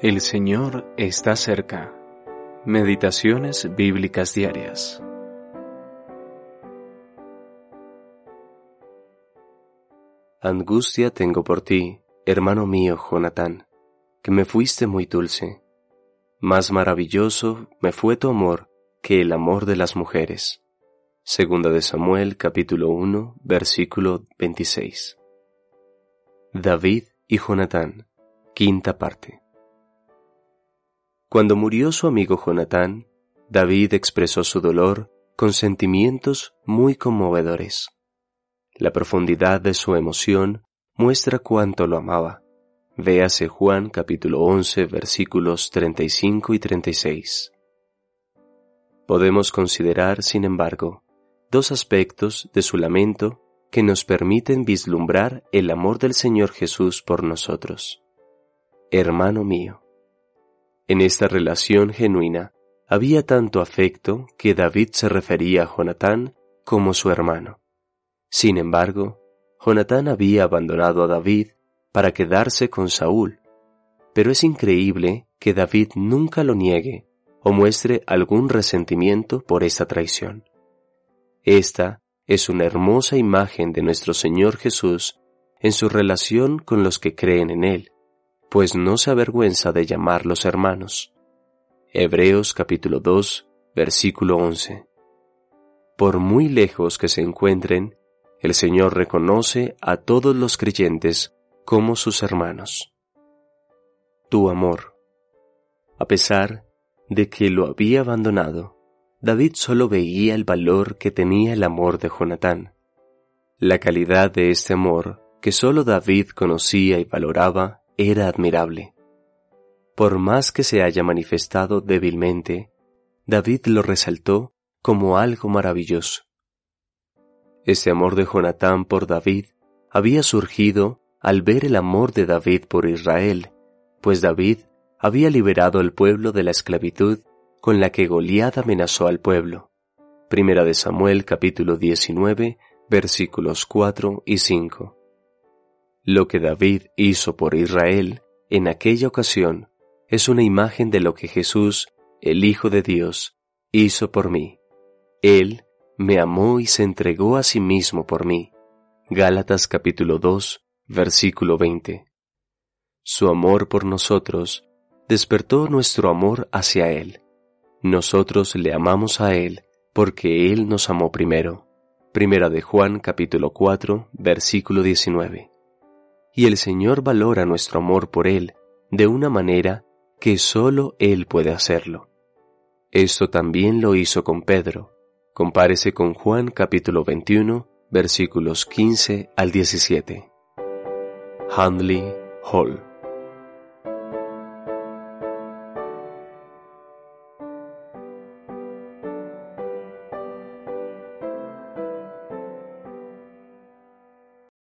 El Señor está cerca. Meditaciones bíblicas diarias. Angustia tengo por ti, hermano mío Jonatán, que me fuiste muy dulce. Más maravilloso me fue tu amor que el amor de las mujeres. Segunda de Samuel capítulo 1 versículo 26. David y Jonatán, quinta parte. Cuando murió su amigo Jonatán, David expresó su dolor con sentimientos muy conmovedores. La profundidad de su emoción muestra cuánto lo amaba. Véase Juan capítulo 11 versículos 35 y 36. Podemos considerar, sin embargo, dos aspectos de su lamento que nos permiten vislumbrar el amor del Señor Jesús por nosotros. Hermano mío, en esta relación genuina había tanto afecto que David se refería a Jonatán como su hermano. Sin embargo, Jonatán había abandonado a David para quedarse con Saúl, pero es increíble que David nunca lo niegue o muestre algún resentimiento por esta traición. Esta es una hermosa imagen de nuestro Señor Jesús en su relación con los que creen en Él, pues no se avergüenza de llamarlos hermanos. Hebreos capítulo 2, versículo 11. Por muy lejos que se encuentren, el Señor reconoce a todos los creyentes como sus hermanos. Tu amor. A pesar de que lo había abandonado, David solo veía el valor que tenía el amor de Jonatán. La calidad de este amor que solo David conocía y valoraba era admirable. Por más que se haya manifestado débilmente, David lo resaltó como algo maravilloso. Este amor de Jonatán por David había surgido al ver el amor de David por Israel, pues David había liberado al pueblo de la esclavitud con la que Goliat amenazó al pueblo. Primera de Samuel capítulo 19 versículos 4 y 5. Lo que David hizo por Israel en aquella ocasión es una imagen de lo que Jesús, el Hijo de Dios, hizo por mí. Él me amó y se entregó a sí mismo por mí. Gálatas capítulo 2, versículo 20. Su amor por nosotros despertó nuestro amor hacia Él. Nosotros le amamos a Él porque Él nos amó primero. Primera de Juan capítulo 4, versículo 19 y el Señor valora nuestro amor por Él de una manera que sólo Él puede hacerlo. Esto también lo hizo con Pedro. Compárese con Juan capítulo 21, versículos 15 al 17. Handley Hall